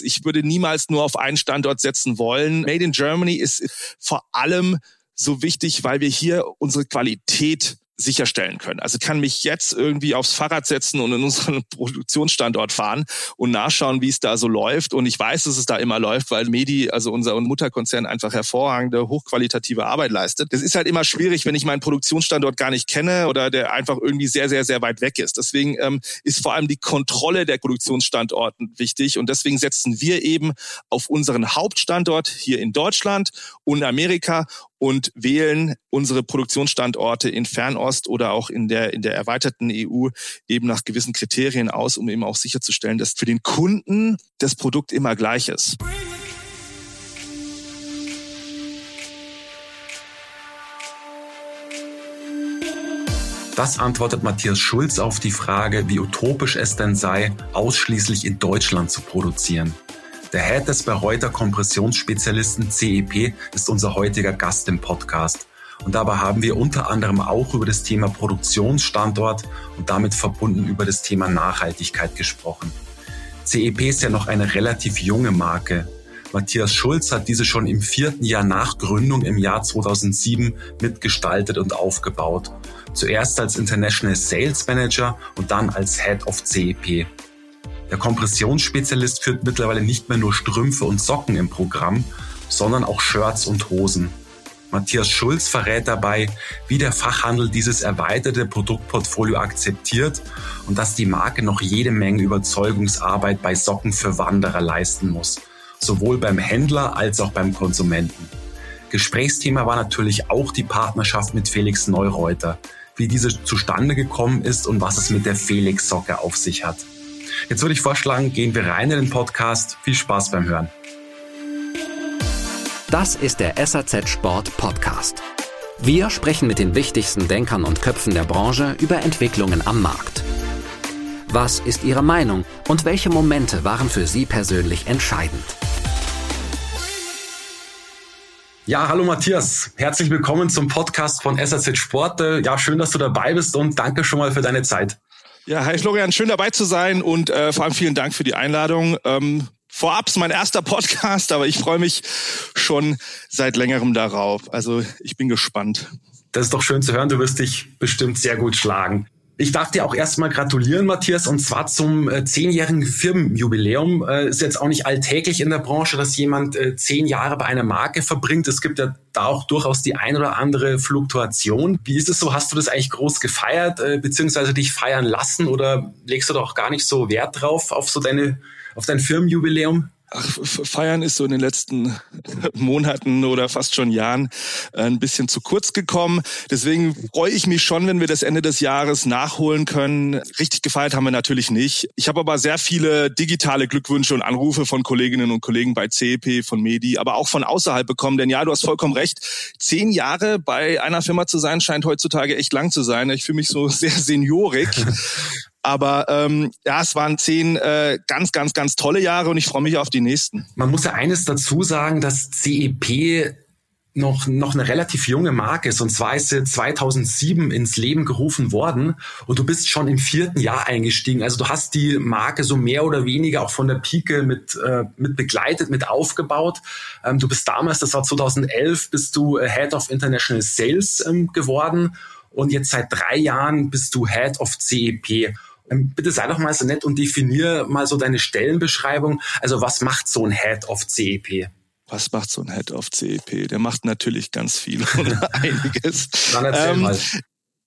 Ich würde niemals nur auf einen Standort setzen wollen. Made in Germany ist vor allem so wichtig, weil wir hier unsere Qualität sicherstellen können. Also kann mich jetzt irgendwie aufs Fahrrad setzen und in unseren Produktionsstandort fahren und nachschauen, wie es da so läuft. Und ich weiß, dass es da immer läuft, weil Medi, also unser Mutterkonzern, einfach hervorragende, hochqualitative Arbeit leistet. Das ist halt immer schwierig, wenn ich meinen Produktionsstandort gar nicht kenne oder der einfach irgendwie sehr, sehr, sehr weit weg ist. Deswegen ähm, ist vor allem die Kontrolle der Produktionsstandorten wichtig. Und deswegen setzen wir eben auf unseren Hauptstandort hier in Deutschland und Amerika und wählen unsere Produktionsstandorte in Fernost oder auch in der, in der erweiterten EU eben nach gewissen Kriterien aus, um eben auch sicherzustellen, dass für den Kunden das Produkt immer gleich ist. Das antwortet Matthias Schulz auf die Frage, wie utopisch es denn sei, ausschließlich in Deutschland zu produzieren. Der Head des Bayreuther Kompressionsspezialisten CEP ist unser heutiger Gast im Podcast. Und dabei haben wir unter anderem auch über das Thema Produktionsstandort und damit verbunden über das Thema Nachhaltigkeit gesprochen. CEP ist ja noch eine relativ junge Marke. Matthias Schulz hat diese schon im vierten Jahr nach Gründung im Jahr 2007 mitgestaltet und aufgebaut. Zuerst als International Sales Manager und dann als Head of CEP. Der Kompressionsspezialist führt mittlerweile nicht mehr nur Strümpfe und Socken im Programm, sondern auch Shirts und Hosen. Matthias Schulz verrät dabei, wie der Fachhandel dieses erweiterte Produktportfolio akzeptiert und dass die Marke noch jede Menge Überzeugungsarbeit bei Socken für Wanderer leisten muss, sowohl beim Händler als auch beim Konsumenten. Gesprächsthema war natürlich auch die Partnerschaft mit Felix Neureuter, wie diese zustande gekommen ist und was es mit der Felix Socke auf sich hat. Jetzt würde ich vorschlagen, gehen wir rein in den Podcast. Viel Spaß beim Hören. Das ist der SAZ Sport Podcast. Wir sprechen mit den wichtigsten Denkern und Köpfen der Branche über Entwicklungen am Markt. Was ist Ihre Meinung und welche Momente waren für Sie persönlich entscheidend? Ja, hallo Matthias. Herzlich willkommen zum Podcast von SAZ Sport. Ja, schön, dass du dabei bist und danke schon mal für deine Zeit. Ja, hi Florian, schön dabei zu sein und äh, vor allem vielen Dank für die Einladung. Ähm, vorab ist mein erster Podcast, aber ich freue mich schon seit längerem darauf. Also ich bin gespannt. Das ist doch schön zu hören. Du wirst dich bestimmt sehr gut schlagen. Ich darf dir auch erstmal gratulieren, Matthias, und zwar zum äh, zehnjährigen Firmenjubiläum. Äh, ist jetzt auch nicht alltäglich in der Branche, dass jemand äh, zehn Jahre bei einer Marke verbringt. Es gibt ja da auch durchaus die ein oder andere Fluktuation. Wie ist es so? Hast du das eigentlich groß gefeiert, äh, beziehungsweise dich feiern lassen oder legst du doch gar nicht so Wert drauf auf so deine, auf dein Firmenjubiläum? Ach, Feiern ist so in den letzten Monaten oder fast schon Jahren äh, ein bisschen zu kurz gekommen. Deswegen freue ich mich schon, wenn wir das Ende des Jahres nachholen können. Richtig gefeiert haben wir natürlich nicht. Ich habe aber sehr viele digitale Glückwünsche und Anrufe von Kolleginnen und Kollegen bei CEP, von Medi, aber auch von außerhalb bekommen. Denn ja, du hast vollkommen recht. Zehn Jahre bei einer Firma zu sein, scheint heutzutage echt lang zu sein. Ich fühle mich so sehr seniorig. Aber ähm, ja, es waren zehn äh, ganz, ganz, ganz tolle Jahre und ich freue mich auf die nächsten. Man muss ja eines dazu sagen, dass CEP noch, noch eine relativ junge Marke ist. Und zwar ist sie 2007 ins Leben gerufen worden und du bist schon im vierten Jahr eingestiegen. Also du hast die Marke so mehr oder weniger auch von der Pike mit, äh, mit begleitet, mit aufgebaut. Ähm, du bist damals, das war 2011, bist du äh, Head of International Sales ähm, geworden und jetzt seit drei Jahren bist du Head of CEP. Ähm, bitte sei doch mal so nett und definier mal so deine Stellenbeschreibung. Also was macht so ein Head of CEP? Was macht so ein Head of CEP? Der macht natürlich ganz viel oder einiges. Dann erzähl ähm, mal.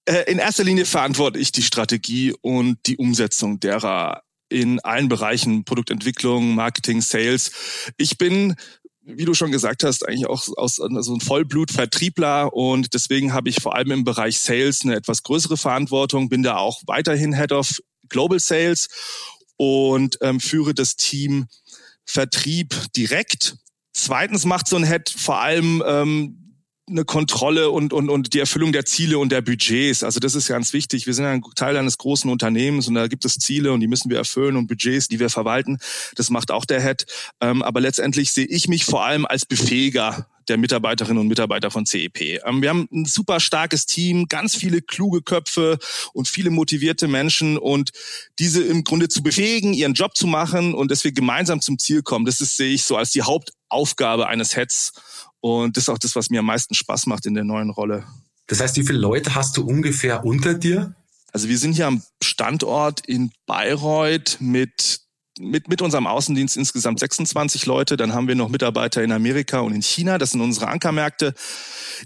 Äh, in erster Linie verantworte ich die Strategie und die Umsetzung derer in allen Bereichen Produktentwicklung, Marketing, Sales. Ich bin wie du schon gesagt hast, eigentlich auch aus so also ein Vollblut-Vertriebler und deswegen habe ich vor allem im Bereich Sales eine etwas größere Verantwortung, bin da auch weiterhin Head of Global Sales und ähm, führe das Team Vertrieb direkt. Zweitens macht so ein Head vor allem ähm, eine Kontrolle und, und, und die Erfüllung der Ziele und der Budgets. Also das ist ganz wichtig. Wir sind ein Teil eines großen Unternehmens und da gibt es Ziele und die müssen wir erfüllen und Budgets, die wir verwalten. Das macht auch der Head. Ähm, aber letztendlich sehe ich mich vor allem als Befähiger der Mitarbeiterinnen und Mitarbeiter von CEP. Ähm, wir haben ein super starkes Team, ganz viele kluge Köpfe und viele motivierte Menschen und diese im Grunde zu befähigen, ihren Job zu machen und dass wir gemeinsam zum Ziel kommen, das ist, sehe ich so als die Hauptaufgabe eines Heads und das ist auch das, was mir am meisten Spaß macht in der neuen Rolle. Das heißt, wie viele Leute hast du ungefähr unter dir? Also wir sind hier am Standort in Bayreuth mit mit, mit unserem Außendienst insgesamt 26 Leute. Dann haben wir noch Mitarbeiter in Amerika und in China. Das sind unsere Ankermärkte.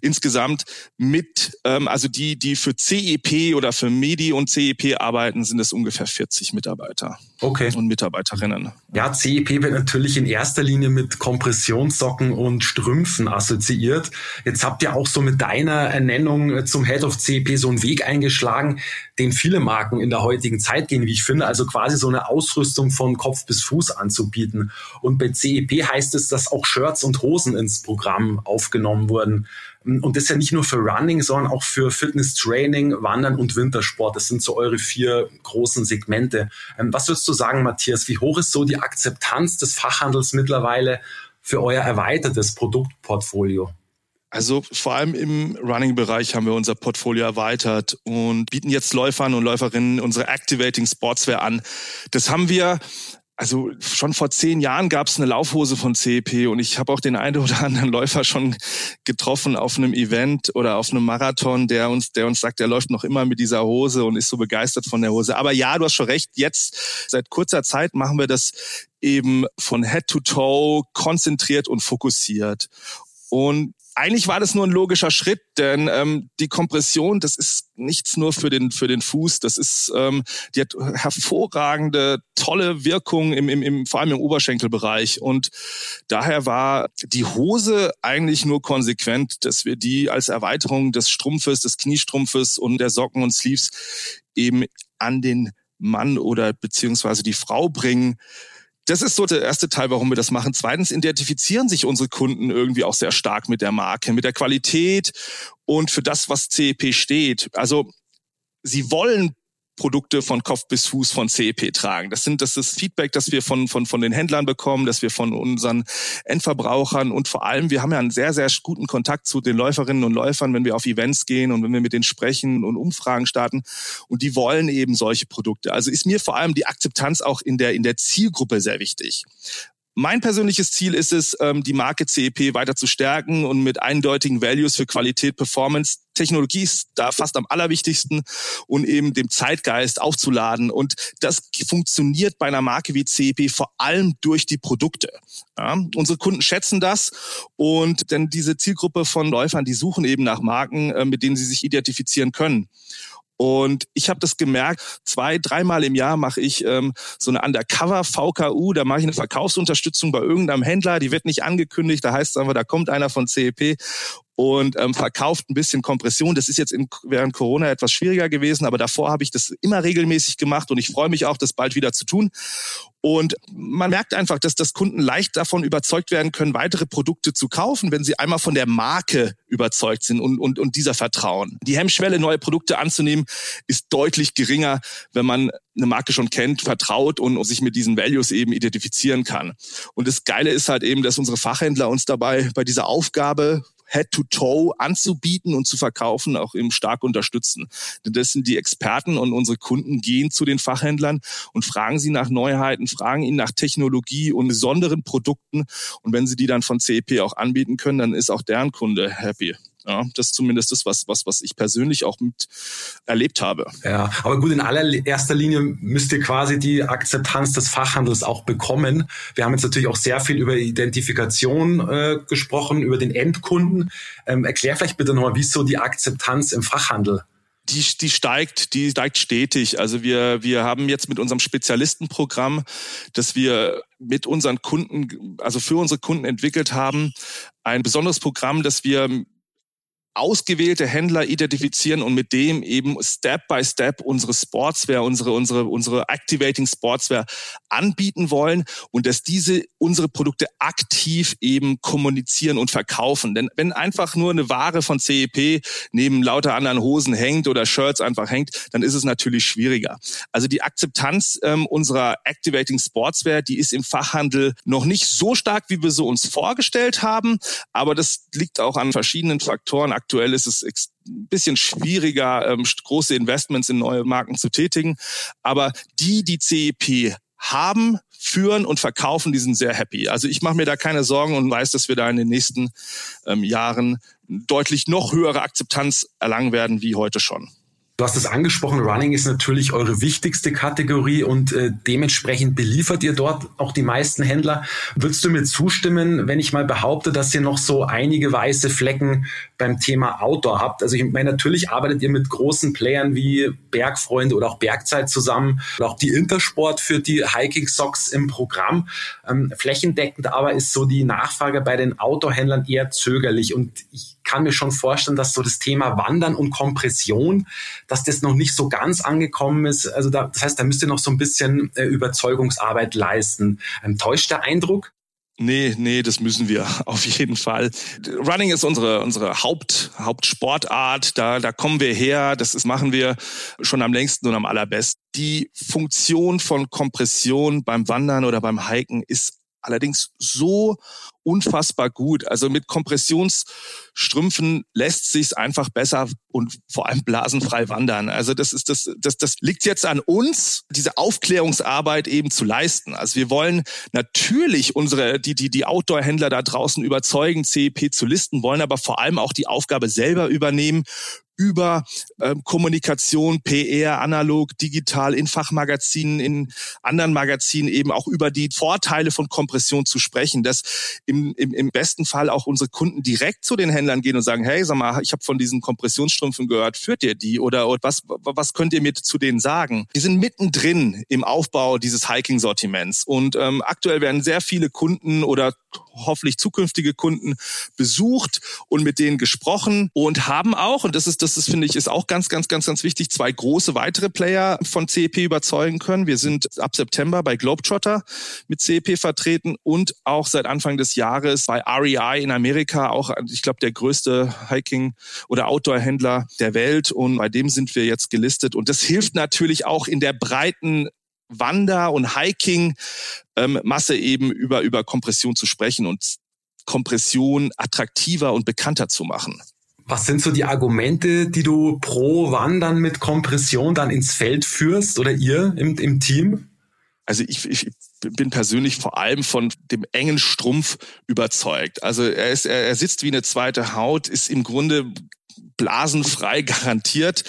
Insgesamt mit, ähm, also die, die für CEP oder für Medi und CEP arbeiten, sind es ungefähr 40 Mitarbeiter. Okay. Und Mitarbeiterinnen. Ja, CEP wird natürlich in erster Linie mit Kompressionssocken und Strümpfen assoziiert. Jetzt habt ihr auch so mit deiner Ernennung zum Head of CEP so einen Weg eingeschlagen, den viele Marken in der heutigen Zeit gehen, wie ich finde. Also quasi so eine Ausrüstung von Kopf bis Fuß anzubieten. Und bei CEP heißt es, dass auch Shirts und Hosen ins Programm aufgenommen wurden. Und das ist ja nicht nur für Running, sondern auch für Fitness Training, Wandern und Wintersport. Das sind so eure vier großen Segmente. Ähm, was würdest du sagen, Matthias? Wie hoch ist so die Akzeptanz des Fachhandels mittlerweile für euer erweitertes Produktportfolio? Also vor allem im Running-Bereich haben wir unser Portfolio erweitert und bieten jetzt Läufern und Läuferinnen unsere Activating Sportswear an. Das haben wir also schon vor zehn Jahren gab es eine Laufhose von CEP und ich habe auch den einen oder anderen Läufer schon getroffen auf einem Event oder auf einem Marathon, der uns, der uns sagt, er läuft noch immer mit dieser Hose und ist so begeistert von der Hose. Aber ja, du hast schon recht. Jetzt seit kurzer Zeit machen wir das eben von Head to Toe konzentriert und fokussiert. Und eigentlich war das nur ein logischer Schritt, denn ähm, die Kompression, das ist nichts nur für den für den Fuß, das ist, ähm, die hat hervorragende, tolle Wirkung im, im, im vor allem im Oberschenkelbereich. Und daher war die Hose eigentlich nur konsequent, dass wir die als Erweiterung des Strumpfes, des Kniestrumpfes und der Socken und Sleeves eben an den Mann oder beziehungsweise die Frau bringen das ist so der erste Teil, warum wir das machen. Zweitens identifizieren sich unsere Kunden irgendwie auch sehr stark mit der Marke, mit der Qualität und für das, was CEP steht. Also sie wollen Produkte von Kopf bis Fuß von CEP tragen. Das sind das ist Feedback, das wir von von von den Händlern bekommen, das wir von unseren Endverbrauchern und vor allem wir haben ja einen sehr sehr guten Kontakt zu den Läuferinnen und Läufern, wenn wir auf Events gehen und wenn wir mit denen sprechen und Umfragen starten und die wollen eben solche Produkte. Also ist mir vor allem die Akzeptanz auch in der in der Zielgruppe sehr wichtig. Mein persönliches Ziel ist es, ähm, die Marke CEP weiter zu stärken und mit eindeutigen Values für Qualität, Performance, Technologie ist da fast am allerwichtigsten und eben dem Zeitgeist aufzuladen. Und das funktioniert bei einer Marke wie CEP vor allem durch die Produkte. Ja, unsere Kunden schätzen das und denn diese Zielgruppe von Läufern, die suchen eben nach Marken, äh, mit denen sie sich identifizieren können. Und ich habe das gemerkt, zwei, dreimal im Jahr mache ich ähm, so eine Undercover VKU, da mache ich eine Verkaufsunterstützung bei irgendeinem Händler, die wird nicht angekündigt, da heißt es einfach, da kommt einer von CEP und ähm, verkauft ein bisschen Kompression. Das ist jetzt in, während Corona etwas schwieriger gewesen, aber davor habe ich das immer regelmäßig gemacht und ich freue mich auch, das bald wieder zu tun. Und man merkt einfach, dass das Kunden leicht davon überzeugt werden können, weitere Produkte zu kaufen, wenn sie einmal von der Marke überzeugt sind und, und, und dieser vertrauen. Die Hemmschwelle, neue Produkte anzunehmen, ist deutlich geringer, wenn man eine Marke schon kennt, vertraut und, und sich mit diesen Values eben identifizieren kann. Und das Geile ist halt eben, dass unsere Fachhändler uns dabei bei dieser Aufgabe Head-to-Toe anzubieten und zu verkaufen, auch eben stark unterstützen. Denn das sind die Experten und unsere Kunden gehen zu den Fachhändlern und fragen sie nach Neuheiten, fragen ihn nach Technologie und besonderen Produkten. Und wenn sie die dann von CEP auch anbieten können, dann ist auch deren Kunde happy. Ja, das ist zumindest das, was, was, was ich persönlich auch mit erlebt habe. Ja, aber gut, in allererster Linie müsst ihr quasi die Akzeptanz des Fachhandels auch bekommen. Wir haben jetzt natürlich auch sehr viel über Identifikation äh, gesprochen, über den Endkunden. Ähm, erklär vielleicht bitte nochmal, wie ist so die Akzeptanz im Fachhandel? die, die steigt, die steigt stetig. Also wir, wir haben jetzt mit unserem Spezialistenprogramm, das wir mit unseren Kunden, also für unsere Kunden entwickelt haben, ein besonderes Programm, das wir ausgewählte Händler identifizieren und mit dem eben Step by Step unsere Sportswear, unsere, unsere, unsere Activating Sportswear anbieten wollen und dass diese unsere Produkte aktiv eben kommunizieren und verkaufen. Denn wenn einfach nur eine Ware von CEP neben lauter anderen Hosen hängt oder Shirts einfach hängt, dann ist es natürlich schwieriger. Also die Akzeptanz ähm, unserer Activating Sportswear, die ist im Fachhandel noch nicht so stark, wie wir so uns vorgestellt haben, aber das liegt auch an verschiedenen Faktoren. Aktuell ist es ein bisschen schwieriger, ähm, große Investments in neue Marken zu tätigen. Aber die, die CEP haben, führen und verkaufen, die sind sehr happy. Also ich mache mir da keine Sorgen und weiß, dass wir da in den nächsten ähm, Jahren deutlich noch höhere Akzeptanz erlangen werden wie heute schon. Du hast es angesprochen, Running ist natürlich eure wichtigste Kategorie und äh, dementsprechend beliefert ihr dort auch die meisten Händler. Würdest du mir zustimmen, wenn ich mal behaupte, dass ihr noch so einige weiße Flecken beim Thema Outdoor habt? Also ich meine, natürlich arbeitet ihr mit großen Playern wie Bergfreunde oder auch Bergzeit zusammen oder auch die Intersport für die Hiking Socks im Programm. Ähm, flächendeckend aber ist so die Nachfrage bei den Outdoor-Händlern eher zögerlich und ich kann mir schon vorstellen, dass so das Thema Wandern und Kompression, dass das noch nicht so ganz angekommen ist. Also da, das heißt, da müsst ihr noch so ein bisschen äh, Überzeugungsarbeit leisten. Ähm, täuscht der Eindruck? Nee, nee, das müssen wir auf jeden Fall. Running ist unsere, unsere Haupt, Hauptsportart. Da, da kommen wir her. Das ist, machen wir schon am längsten und am allerbesten. Die Funktion von Kompression beim Wandern oder beim Hiken ist allerdings so unfassbar gut. Also mit Kompressionsstrümpfen lässt sich's einfach besser und vor allem blasenfrei wandern. Also das ist das, das, das liegt jetzt an uns, diese Aufklärungsarbeit eben zu leisten. Also wir wollen natürlich unsere, die, die, die Outdoor-Händler da draußen überzeugen, CEP zu listen, wollen aber vor allem auch die Aufgabe selber übernehmen, über ähm, Kommunikation, PR, analog, digital, in Fachmagazinen, in anderen Magazinen eben auch über die Vorteile von Kompression zu sprechen, dass im, im, im besten Fall auch unsere Kunden direkt zu den Händlern gehen und sagen, hey, sag mal, ich habe von diesen Kompressionsstrümpfen gehört, führt ihr die oder, oder was, was könnt ihr mir zu denen sagen? Wir sind mittendrin im Aufbau dieses Hiking-Sortiments und ähm, aktuell werden sehr viele Kunden oder hoffentlich zukünftige Kunden besucht und mit denen gesprochen und haben auch, und das ist, das ist, finde ich, ist auch ganz, ganz, ganz, ganz wichtig, zwei große weitere Player von CEP überzeugen können. Wir sind ab September bei Globetrotter mit CEP vertreten und auch seit Anfang des Jahres bei REI in Amerika, auch, ich glaube, der größte Hiking- oder Outdoor-Händler der Welt und bei dem sind wir jetzt gelistet und das hilft natürlich auch in der breiten Wander- und Hiking-Masse ähm, eben über, über Kompression zu sprechen und Kompression attraktiver und bekannter zu machen. Was sind so die Argumente, die du pro Wandern mit Kompression dann ins Feld führst oder ihr im, im Team? Also ich, ich bin persönlich vor allem von dem engen Strumpf überzeugt. Also er ist, er, er sitzt wie eine zweite Haut, ist im Grunde blasenfrei garantiert.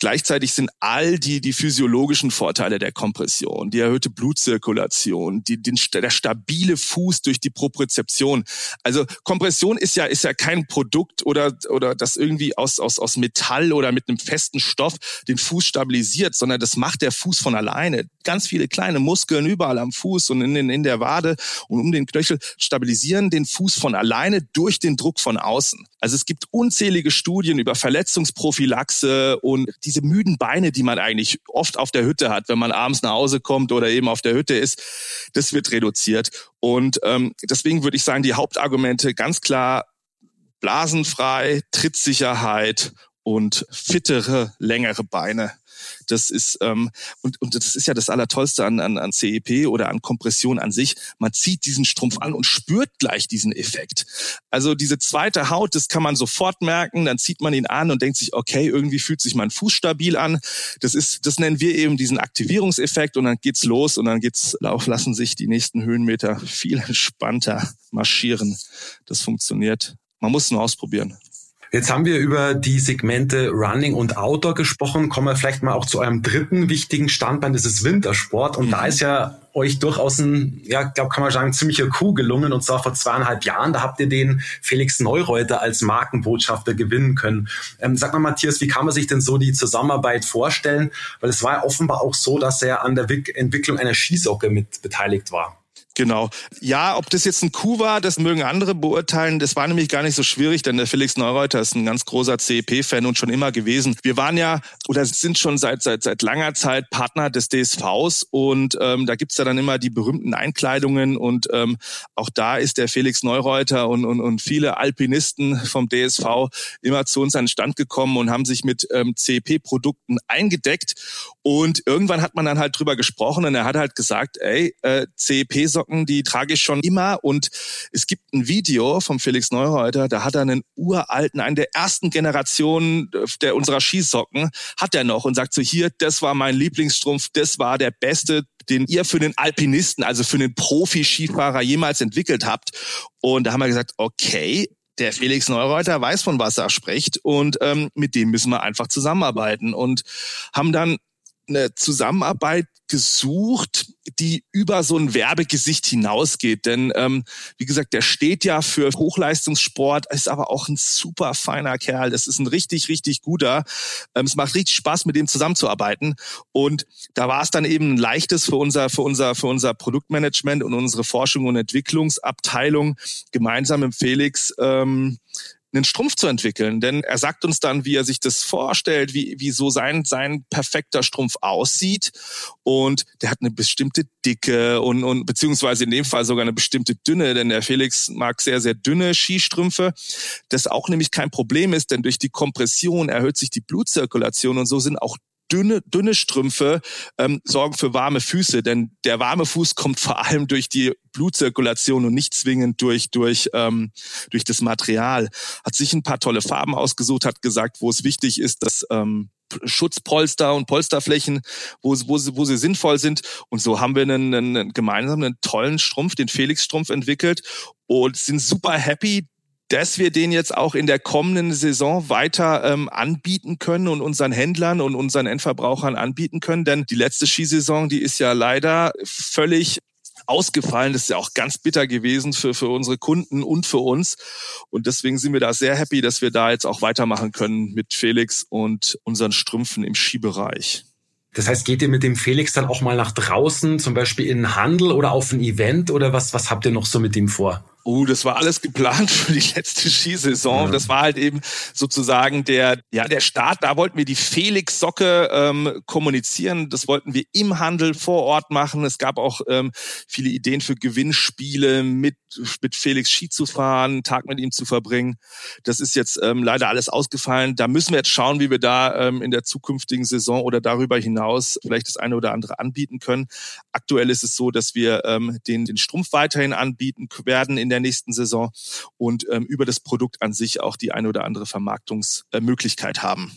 Gleichzeitig sind all die, die physiologischen Vorteile der Kompression, die erhöhte Blutzirkulation, die, den, der stabile Fuß durch die Propriozeption. Also Kompression ist ja, ist ja kein Produkt oder, oder das irgendwie aus, aus, aus Metall oder mit einem festen Stoff den Fuß stabilisiert, sondern das macht der Fuß von alleine. Ganz viele kleine Muskeln überall am Fuß und in, in, in der Wade und um den Knöchel stabilisieren den Fuß von alleine durch den Druck von außen. Also es gibt unzählige Studien über Verletzungsprophylaxe und diese müden Beine, die man eigentlich oft auf der Hütte hat, wenn man abends nach Hause kommt oder eben auf der Hütte ist, das wird reduziert. Und ähm, deswegen würde ich sagen, die Hauptargumente ganz klar blasenfrei, Trittsicherheit und fittere, längere Beine. Das ist ähm, und, und das ist ja das Allertollste an, an, an CEP oder an Kompression an sich. Man zieht diesen Strumpf an und spürt gleich diesen Effekt. Also diese zweite Haut, das kann man sofort merken. Dann zieht man ihn an und denkt sich, okay, irgendwie fühlt sich mein Fuß stabil an. Das ist, das nennen wir eben diesen Aktivierungseffekt und dann geht's los und dann geht's lauf, lassen sich die nächsten Höhenmeter viel entspannter marschieren. Das funktioniert. Man muss nur ausprobieren. Jetzt haben wir über die Segmente Running und Outdoor gesprochen. Kommen wir vielleicht mal auch zu eurem dritten wichtigen Standbein, das ist Wintersport. Und mhm. da ist ja euch durchaus ein, ja, glaube kann man sagen, ziemlicher Coup gelungen. Und zwar vor zweieinhalb Jahren. Da habt ihr den Felix Neureuter als Markenbotschafter gewinnen können. Ähm, sag mal, Matthias, wie kann man sich denn so die Zusammenarbeit vorstellen? Weil es war ja offenbar auch so, dass er an der Entwicklung einer Skisocke mit beteiligt war. Genau. Ja, ob das jetzt ein Coup war, das mögen andere beurteilen. Das war nämlich gar nicht so schwierig, denn der Felix Neureuter ist ein ganz großer CEP-Fan und schon immer gewesen. Wir waren ja oder sind schon seit seit seit langer Zeit Partner des DSVs und ähm, da gibt's ja dann immer die berühmten Einkleidungen und ähm, auch da ist der Felix Neureuter und, und, und viele Alpinisten vom DSV immer zu uns an den Stand gekommen und haben sich mit ähm, CEP-Produkten eingedeckt und irgendwann hat man dann halt drüber gesprochen und er hat halt gesagt, ey, äh, CEP-Socken, die trage ich schon immer. Und es gibt ein Video vom Felix Neureuter, da hat er einen uralten, einen der ersten Generationen der unserer Skisocken, hat er noch und sagt so, hier, das war mein Lieblingsstrumpf, das war der beste, den ihr für den Alpinisten, also für den Profi-Skifahrer jemals entwickelt habt. Und da haben wir gesagt, okay, der Felix Neureuter weiß, von was er spricht und ähm, mit dem müssen wir einfach zusammenarbeiten und haben dann eine Zusammenarbeit gesucht, die über so ein Werbegesicht hinausgeht. Denn ähm, wie gesagt, der steht ja für Hochleistungssport, ist aber auch ein super feiner Kerl. Das ist ein richtig, richtig guter. Ähm, es macht richtig Spaß, mit dem zusammenzuarbeiten. Und da war es dann eben ein leichtes für unser, für unser, für unser Produktmanagement und unsere Forschung und Entwicklungsabteilung gemeinsam mit Felix ähm, einen Strumpf zu entwickeln. Denn er sagt uns dann, wie er sich das vorstellt, wie, wie so sein, sein perfekter Strumpf aussieht. Und der hat eine bestimmte Dicke und, und beziehungsweise in dem Fall sogar eine bestimmte Dünne, denn der Felix mag sehr, sehr dünne Skistrümpfe. Das auch nämlich kein Problem ist, denn durch die Kompression erhöht sich die Blutzirkulation und so sind auch dünne, dünne Strümpfe ähm, sorgen für warme Füße, denn der warme Fuß kommt vor allem durch die Blutzirkulation und nicht zwingend durch, durch, ähm, durch das Material. Hat sich ein paar tolle Farben ausgesucht, hat gesagt, wo es wichtig ist, dass ähm, Schutzpolster und Polsterflächen, wo, wo, sie, wo sie sinnvoll sind. Und so haben wir einen, einen gemeinsamen, einen tollen Strumpf, den Felix-Strumpf entwickelt und sind super happy, dass wir den jetzt auch in der kommenden Saison weiter ähm, anbieten können und unseren Händlern und unseren Endverbrauchern anbieten können. Denn die letzte Skisaison, die ist ja leider völlig ausgefallen. Das ist ja auch ganz bitter gewesen für, für unsere Kunden und für uns. Und deswegen sind wir da sehr happy, dass wir da jetzt auch weitermachen können mit Felix und unseren Strümpfen im Skibereich. Das heißt, geht ihr mit dem Felix dann auch mal nach draußen, zum Beispiel in den Handel oder auf ein Event oder was, was habt ihr noch so mit ihm vor? Oh, das war alles geplant für die letzte Skisaison. Ja. Das war halt eben sozusagen der, ja, der Start. Da wollten wir die Felix-Socke ähm, kommunizieren. Das wollten wir im Handel vor Ort machen. Es gab auch ähm, viele Ideen für Gewinnspiele, mit, mit Felix Ski zu fahren, Tag mit ihm zu verbringen. Das ist jetzt ähm, leider alles ausgefallen. Da müssen wir jetzt schauen, wie wir da ähm, in der zukünftigen Saison oder darüber hinaus vielleicht das eine oder andere anbieten können. Aktuell ist es so, dass wir ähm, den, den Strumpf weiterhin anbieten werden in der nächsten Saison und ähm, über das Produkt an sich auch die eine oder andere Vermarktungsmöglichkeit haben.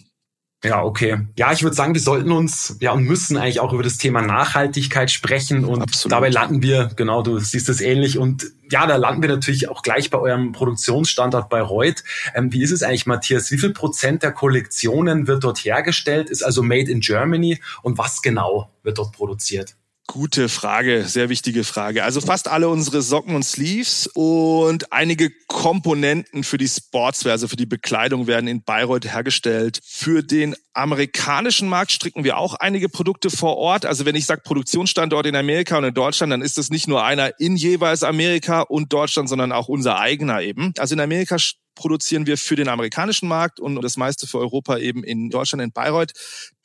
Ja, okay. Ja, ich würde sagen, wir sollten uns ja und müssen eigentlich auch über das Thema Nachhaltigkeit sprechen und Absolut. dabei landen wir, genau, du siehst es ähnlich und ja, da landen wir natürlich auch gleich bei eurem Produktionsstandort bei Reut. Ähm, wie ist es eigentlich, Matthias? Wie viel Prozent der Kollektionen wird dort hergestellt? Ist also made in Germany und was genau wird dort produziert? Gute Frage, sehr wichtige Frage. Also fast alle unsere Socken und Sleeves und einige Komponenten für die Sportswear, also für die Bekleidung werden in Bayreuth hergestellt. Für den amerikanischen Markt stricken wir auch einige Produkte vor Ort. Also wenn ich sage Produktionsstandort in Amerika und in Deutschland, dann ist das nicht nur einer in jeweils Amerika und Deutschland, sondern auch unser eigener eben. Also in Amerika produzieren wir für den amerikanischen Markt und das meiste für Europa eben in Deutschland, in Bayreuth.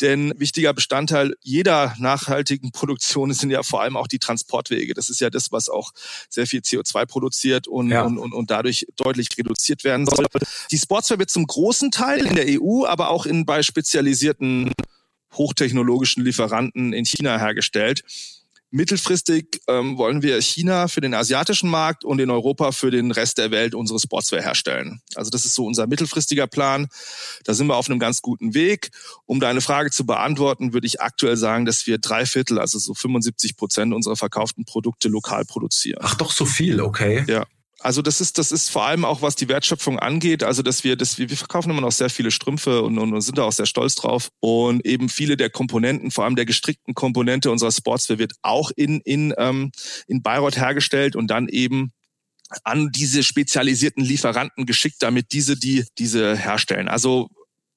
Denn wichtiger Bestandteil jeder nachhaltigen Produktion sind ja vor allem auch die Transportwege. Das ist ja das, was auch sehr viel CO2 produziert und, ja. und, und, und dadurch deutlich reduziert werden soll. Die Sportswear wird zum großen Teil in der EU, aber auch in bei spezialisierten hochtechnologischen Lieferanten in China hergestellt. Mittelfristig ähm, wollen wir China für den asiatischen Markt und in Europa für den Rest der Welt unsere Sportswear herstellen. Also das ist so unser mittelfristiger Plan. Da sind wir auf einem ganz guten Weg. Um deine Frage zu beantworten, würde ich aktuell sagen, dass wir drei Viertel, also so 75 Prozent unserer verkauften Produkte lokal produzieren. Ach doch, so viel, okay. Ja. Also das ist, das ist vor allem auch, was die Wertschöpfung angeht. Also dass wir, dass wir, wir verkaufen immer noch sehr viele Strümpfe und, und, und sind da auch sehr stolz drauf. Und eben viele der Komponenten, vor allem der gestrickten Komponente unserer Sportswear wird auch in, in, ähm, in Bayreuth hergestellt und dann eben an diese spezialisierten Lieferanten geschickt, damit diese die diese herstellen. Also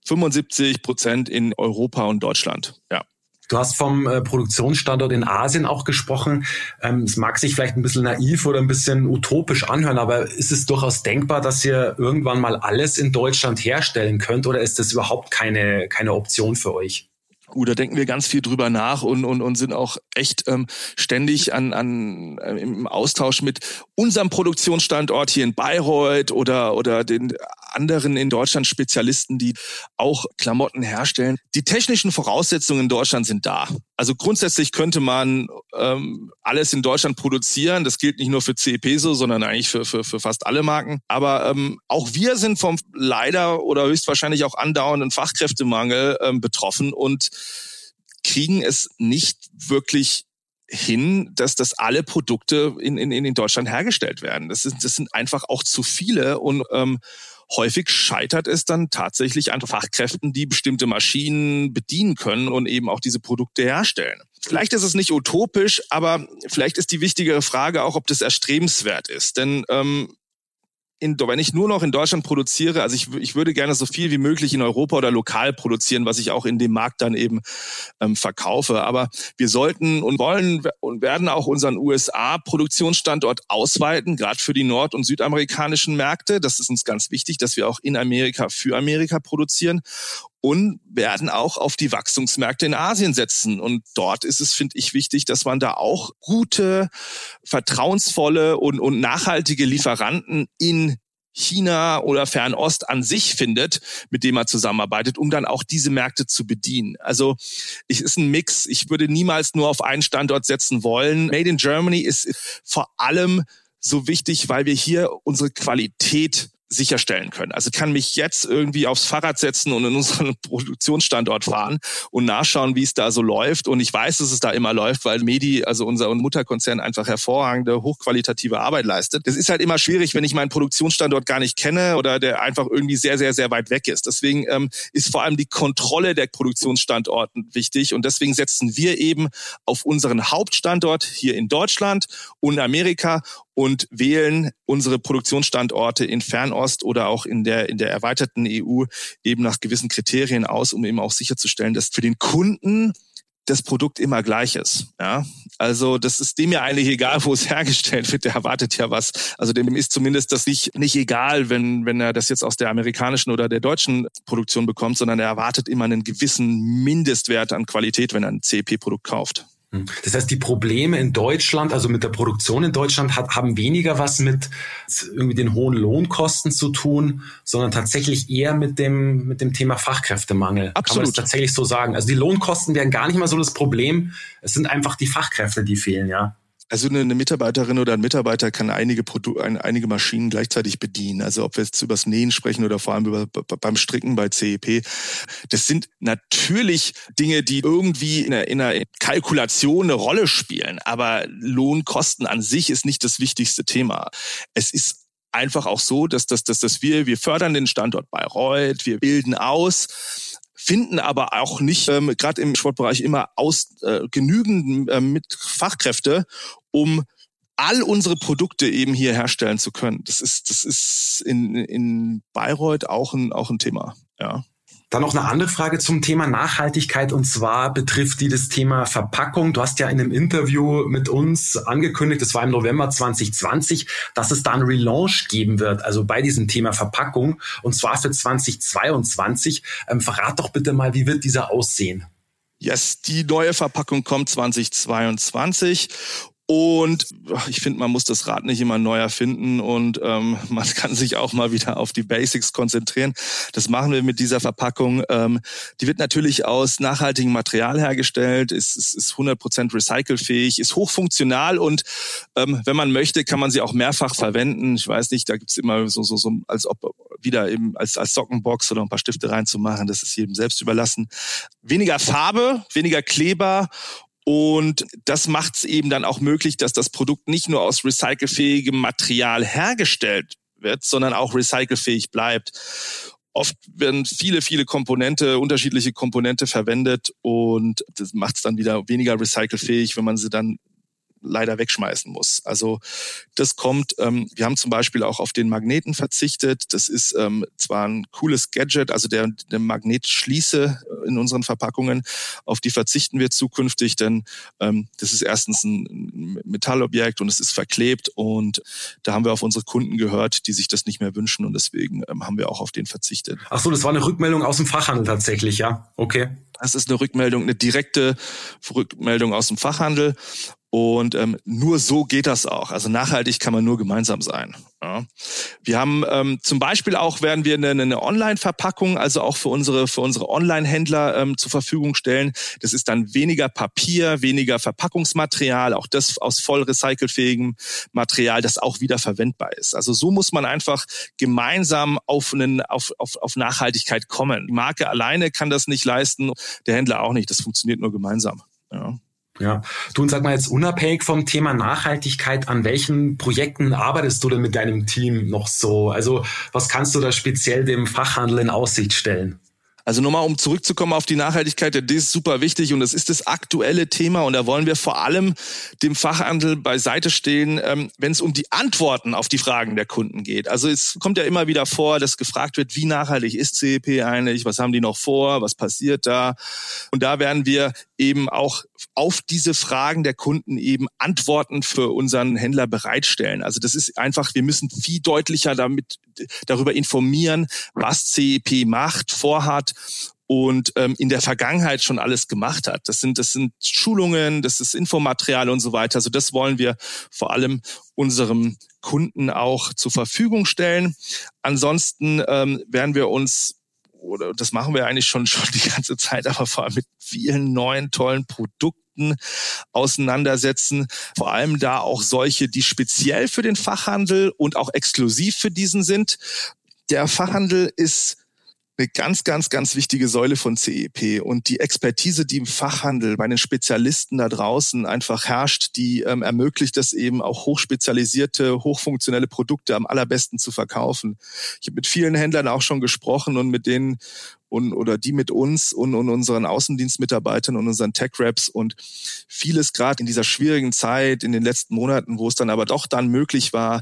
75 Prozent in Europa und Deutschland. Ja. Du hast vom äh, Produktionsstandort in Asien auch gesprochen. Ähm, es mag sich vielleicht ein bisschen naiv oder ein bisschen utopisch anhören, aber ist es durchaus denkbar, dass ihr irgendwann mal alles in Deutschland herstellen könnt oder ist das überhaupt keine, keine Option für euch? Uh, da denken wir ganz viel drüber nach und, und, und sind auch echt ähm, ständig an, an, äh, im Austausch mit unserem Produktionsstandort hier in Bayreuth oder, oder den anderen in Deutschland Spezialisten, die auch Klamotten herstellen. Die technischen Voraussetzungen in Deutschland sind da. Also grundsätzlich könnte man ähm, alles in Deutschland produzieren. Das gilt nicht nur für CEP so, sondern eigentlich für, für, für fast alle Marken. Aber ähm, auch wir sind vom leider oder höchstwahrscheinlich auch andauernden Fachkräftemangel ähm, betroffen und kriegen es nicht wirklich hin, dass das alle Produkte in, in, in Deutschland hergestellt werden. Das sind, das sind einfach auch zu viele und ähm, häufig scheitert es dann tatsächlich an Fachkräften, die bestimmte Maschinen bedienen können und eben auch diese Produkte herstellen. Vielleicht ist es nicht utopisch, aber vielleicht ist die wichtigere Frage auch, ob das erstrebenswert ist. Denn ähm, in, wenn ich nur noch in Deutschland produziere, also ich, ich würde gerne so viel wie möglich in Europa oder lokal produzieren, was ich auch in dem Markt dann eben ähm, verkaufe. Aber wir sollten und wollen und werden auch unseren USA-Produktionsstandort ausweiten, gerade für die nord- und südamerikanischen Märkte. Das ist uns ganz wichtig, dass wir auch in Amerika für Amerika produzieren und werden auch auf die Wachstumsmärkte in Asien setzen. Und dort ist es, finde ich, wichtig, dass man da auch gute, vertrauensvolle und, und nachhaltige Lieferanten in China oder Fernost an sich findet, mit dem man zusammenarbeitet, um dann auch diese Märkte zu bedienen. Also es ist ein Mix. Ich würde niemals nur auf einen Standort setzen wollen. Made in Germany ist vor allem so wichtig, weil wir hier unsere Qualität sicherstellen können. Also kann mich jetzt irgendwie aufs Fahrrad setzen und in unseren Produktionsstandort fahren und nachschauen, wie es da so läuft. Und ich weiß, dass es da immer läuft, weil Medi, also unser Mutterkonzern, einfach hervorragende, hochqualitative Arbeit leistet. Das ist halt immer schwierig, wenn ich meinen Produktionsstandort gar nicht kenne oder der einfach irgendwie sehr, sehr, sehr weit weg ist. Deswegen ähm, ist vor allem die Kontrolle der Produktionsstandorten wichtig. Und deswegen setzen wir eben auf unseren Hauptstandort hier in Deutschland und Amerika und wählen unsere Produktionsstandorte in Fernost oder auch in der, in der erweiterten EU eben nach gewissen Kriterien aus, um eben auch sicherzustellen, dass für den Kunden das Produkt immer gleich ist. Ja, also das ist dem ja eigentlich egal, wo es hergestellt wird. Der erwartet ja was. Also dem ist zumindest das nicht nicht egal, wenn wenn er das jetzt aus der amerikanischen oder der deutschen Produktion bekommt, sondern er erwartet immer einen gewissen Mindestwert an Qualität, wenn er ein CP-Produkt kauft. Hm. Das heißt, die Probleme in Deutschland, also mit der Produktion in Deutschland, hat, haben weniger was mit irgendwie den hohen Lohnkosten zu tun, sondern tatsächlich eher mit dem, mit dem Thema Fachkräftemangel. Absolut. Kann man das tatsächlich so sagen? Also die Lohnkosten wären gar nicht mal so das Problem. Es sind einfach die Fachkräfte, die fehlen, ja. Also eine, eine Mitarbeiterin oder ein Mitarbeiter kann einige Produ ein, einige Maschinen gleichzeitig bedienen. Also ob wir jetzt übers Nähen sprechen oder vor allem über, beim Stricken bei CEP. Das sind natürlich Dinge, die irgendwie in einer, in einer Kalkulation eine Rolle spielen. Aber Lohnkosten an sich ist nicht das wichtigste Thema. Es ist einfach auch so, dass, dass, dass, dass wir, wir fördern den Standort Bayreuth, wir bilden aus finden aber auch nicht ähm, gerade im Sportbereich immer aus äh, genügend äh, mit Fachkräfte, um all unsere Produkte eben hier herstellen zu können. Das ist das ist in, in Bayreuth auch ein auch ein Thema. Ja. Dann noch eine andere Frage zum Thema Nachhaltigkeit und zwar betrifft die das Thema Verpackung. Du hast ja in einem Interview mit uns angekündigt, das war im November 2020, dass es da einen Relaunch geben wird, also bei diesem Thema Verpackung und zwar für 2022. Ähm, verrat doch bitte mal, wie wird dieser aussehen? Yes, die neue Verpackung kommt 2022 und ich finde, man muss das Rad nicht immer neu erfinden und ähm, man kann sich auch mal wieder auf die Basics konzentrieren. Das machen wir mit dieser Verpackung. Ähm, die wird natürlich aus nachhaltigem Material hergestellt, ist, ist, ist 100% recycelfähig, ist hochfunktional und ähm, wenn man möchte, kann man sie auch mehrfach verwenden. Ich weiß nicht, da gibt's immer so, so, so als ob wieder eben als, als Sockenbox oder ein paar Stifte reinzumachen. Das ist jedem selbst überlassen. Weniger Farbe, weniger Kleber und das macht es eben dann auch möglich, dass das Produkt nicht nur aus recycelfähigem Material hergestellt wird, sondern auch recycelfähig bleibt. Oft werden viele, viele Komponente, unterschiedliche Komponente verwendet und das macht es dann wieder weniger recycelfähig, wenn man sie dann leider wegschmeißen muss. Also das kommt, ähm, wir haben zum Beispiel auch auf den Magneten verzichtet. Das ist ähm, zwar ein cooles Gadget, also der, der Magnetschließe in unseren Verpackungen, auf die verzichten wir zukünftig, denn ähm, das ist erstens ein Metallobjekt und es ist verklebt und da haben wir auf unsere Kunden gehört, die sich das nicht mehr wünschen und deswegen ähm, haben wir auch auf den verzichtet. Ach so, das war eine Rückmeldung aus dem Fachhandel tatsächlich, ja? Okay. Das ist eine Rückmeldung, eine direkte Rückmeldung aus dem Fachhandel. Und ähm, nur so geht das auch. Also nachhaltig kann man nur gemeinsam sein. Ja. Wir haben ähm, zum Beispiel auch werden wir eine, eine Online-Verpackung, also auch für unsere für unsere Online-Händler ähm, zur Verfügung stellen. Das ist dann weniger Papier, weniger Verpackungsmaterial, auch das aus voll recycelfähigem Material, das auch wieder verwendbar ist. Also so muss man einfach gemeinsam auf, einen, auf, auf, auf Nachhaltigkeit kommen. Die Marke alleine kann das nicht leisten, der Händler auch nicht. Das funktioniert nur gemeinsam. Ja. Ja, du und sag mal jetzt unabhängig vom Thema Nachhaltigkeit, an welchen Projekten arbeitest du denn mit deinem Team noch so? Also was kannst du da speziell dem Fachhandel in Aussicht stellen? Also nochmal, um zurückzukommen auf die Nachhaltigkeit, das ist super wichtig und das ist das aktuelle Thema und da wollen wir vor allem dem Fachhandel beiseite stehen, ähm, wenn es um die Antworten auf die Fragen der Kunden geht. Also es kommt ja immer wieder vor, dass gefragt wird, wie nachhaltig ist CEP eigentlich, was haben die noch vor, was passiert da? Und da werden wir eben auch auf diese Fragen der Kunden eben Antworten für unseren Händler bereitstellen. Also das ist einfach, wir müssen viel deutlicher damit darüber informieren, was CEP macht, vorhat und ähm, in der Vergangenheit schon alles gemacht hat. Das sind, das sind Schulungen, das ist Infomaterial und so weiter. Also das wollen wir vor allem unserem Kunden auch zur Verfügung stellen. Ansonsten ähm, werden wir uns oder das machen wir eigentlich schon schon die ganze Zeit, aber vor allem mit vielen neuen tollen Produkten auseinandersetzen. Vor allem da auch solche, die speziell für den Fachhandel und auch exklusiv für diesen sind. Der Fachhandel ist eine ganz, ganz, ganz wichtige Säule von CEP und die Expertise, die im Fachhandel bei den Spezialisten da draußen einfach herrscht, die ähm, ermöglicht es eben auch hochspezialisierte, hochfunktionelle Produkte am allerbesten zu verkaufen. Ich habe mit vielen Händlern auch schon gesprochen und mit denen und oder die mit uns und, und unseren Außendienstmitarbeitern und unseren Tech-Raps und vieles gerade in dieser schwierigen Zeit in den letzten Monaten, wo es dann aber doch dann möglich war,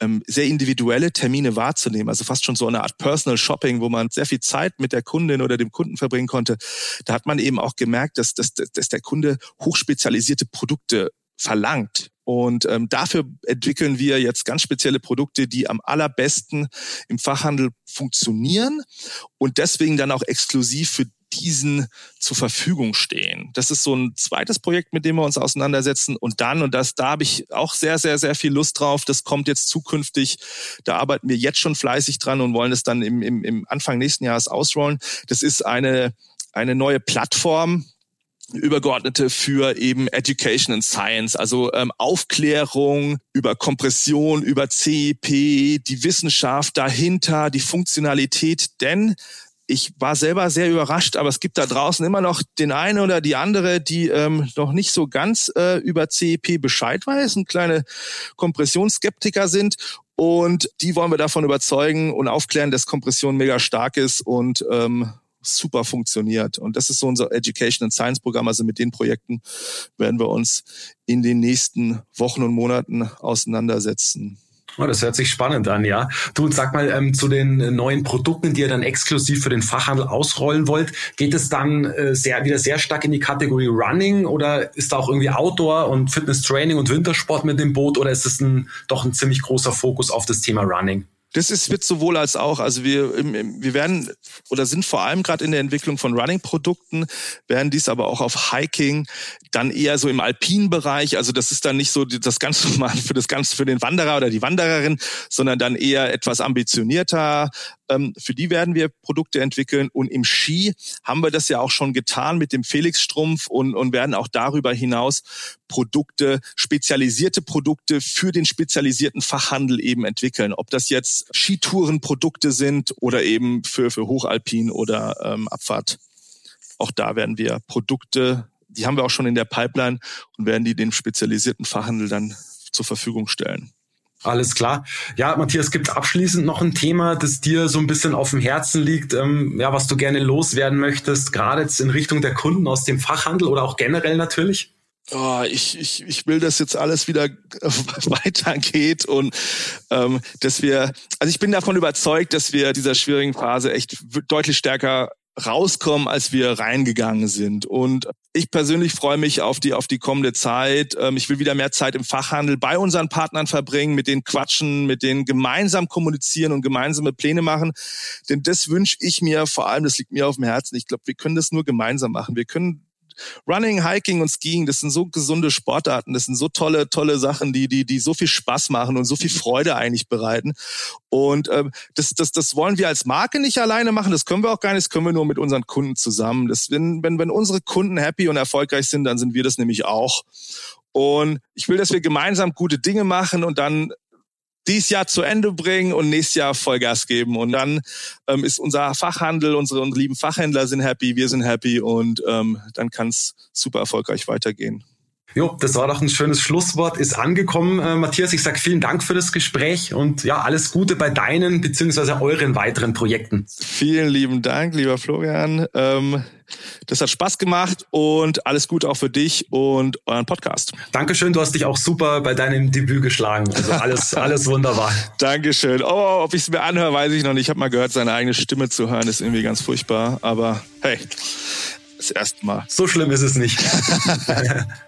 ähm, sehr individuelle Termine wahrzunehmen, also fast schon so eine Art Personal Shopping, wo man sehr viel Zeit mit der Kundin oder dem Kunden verbringen konnte. Da hat man eben auch gemerkt, dass, dass, dass der Kunde hochspezialisierte Produkte verlangt. Und ähm, dafür entwickeln wir jetzt ganz spezielle Produkte, die am allerbesten im Fachhandel funktionieren und deswegen dann auch exklusiv für diesen zur Verfügung stehen. Das ist so ein zweites Projekt, mit dem wir uns auseinandersetzen. Und dann, und das, da habe ich auch sehr, sehr, sehr viel Lust drauf. Das kommt jetzt zukünftig. Da arbeiten wir jetzt schon fleißig dran und wollen es dann im, im, im Anfang nächsten Jahres ausrollen. Das ist eine, eine neue Plattform, übergeordnete für eben Education and Science, also ähm, Aufklärung über Kompression, über CEP, die Wissenschaft dahinter, die Funktionalität, denn ich war selber sehr überrascht, aber es gibt da draußen immer noch den einen oder die andere, die ähm, noch nicht so ganz äh, über CEP Bescheid weiß, ein kleine Kompressionsskeptiker sind. Und die wollen wir davon überzeugen und aufklären, dass Kompression mega stark ist und ähm, super funktioniert. Und das ist so unser Education and Science Programm. Also mit den Projekten werden wir uns in den nächsten Wochen und Monaten auseinandersetzen. Oh, das hört sich spannend an, ja. Du, sag mal, ähm, zu den neuen Produkten, die ihr dann exklusiv für den Fachhandel ausrollen wollt, geht es dann äh, sehr, wieder sehr stark in die Kategorie Running oder ist da auch irgendwie Outdoor und Fitness Training und Wintersport mit dem Boot oder ist es ein, doch ein ziemlich großer Fokus auf das Thema Running? Das ist, wird sowohl als auch. Also wir, wir werden oder sind vor allem gerade in der Entwicklung von Running-Produkten, werden dies aber auch auf Hiking, dann eher so im alpinen Bereich. Also das ist dann nicht so das ganz normal für das Ganze für den Wanderer oder die Wandererin, sondern dann eher etwas ambitionierter. Ähm, für die werden wir Produkte entwickeln. Und im Ski haben wir das ja auch schon getan mit dem Felix-Strumpf und, und werden auch darüber hinaus Produkte, spezialisierte Produkte für den spezialisierten Fachhandel eben entwickeln. Ob das jetzt Skitourenprodukte sind oder eben für, für Hochalpin oder ähm, Abfahrt. Auch da werden wir Produkte die haben wir auch schon in der Pipeline und werden die dem spezialisierten Fachhandel dann zur Verfügung stellen. Alles klar. Ja, Matthias, gibt abschließend noch ein Thema, das dir so ein bisschen auf dem Herzen liegt, ähm, ja, was du gerne loswerden möchtest, gerade jetzt in Richtung der Kunden aus dem Fachhandel oder auch generell natürlich? oh, ich, ich, ich will, dass jetzt alles wieder weitergeht und ähm, dass wir, also ich bin davon überzeugt, dass wir dieser schwierigen Phase echt deutlich stärker rauskommen, als wir reingegangen sind. Und ich persönlich freue mich auf die, auf die kommende Zeit. Ähm, ich will wieder mehr Zeit im Fachhandel bei unseren Partnern verbringen, mit denen quatschen, mit denen gemeinsam kommunizieren und gemeinsame Pläne machen. Denn das wünsche ich mir vor allem, das liegt mir auf dem Herzen. Ich glaube, wir können das nur gemeinsam machen. Wir können Running, Hiking und Skiing, das sind so gesunde Sportarten, das sind so tolle, tolle Sachen, die, die, die so viel Spaß machen und so viel Freude eigentlich bereiten. Und ähm, das, das, das wollen wir als Marke nicht alleine machen, das können wir auch gar nicht, das können wir nur mit unseren Kunden zusammen. Das, wenn, wenn, wenn unsere Kunden happy und erfolgreich sind, dann sind wir das nämlich auch. Und ich will, dass wir gemeinsam gute Dinge machen und dann dies Jahr zu Ende bringen und nächstes Jahr Vollgas geben. Und dann ähm, ist unser Fachhandel, unsere, unsere lieben Fachhändler sind happy, wir sind happy und ähm, dann kann es super erfolgreich weitergehen. Jo, das war doch ein schönes Schlusswort, ist angekommen, äh, Matthias. Ich sage vielen Dank für das Gespräch und ja, alles Gute bei deinen beziehungsweise euren weiteren Projekten. Vielen lieben Dank, lieber Florian. Ähm, das hat Spaß gemacht und alles Gute auch für dich und euren Podcast. Dankeschön, du hast dich auch super bei deinem Debüt geschlagen. Also alles, alles wunderbar. Dankeschön. Oh, ob ich es mir anhöre, weiß ich noch nicht. Ich habe mal gehört, seine eigene Stimme zu hören, ist irgendwie ganz furchtbar. Aber hey, das erste Mal. So schlimm ist es nicht.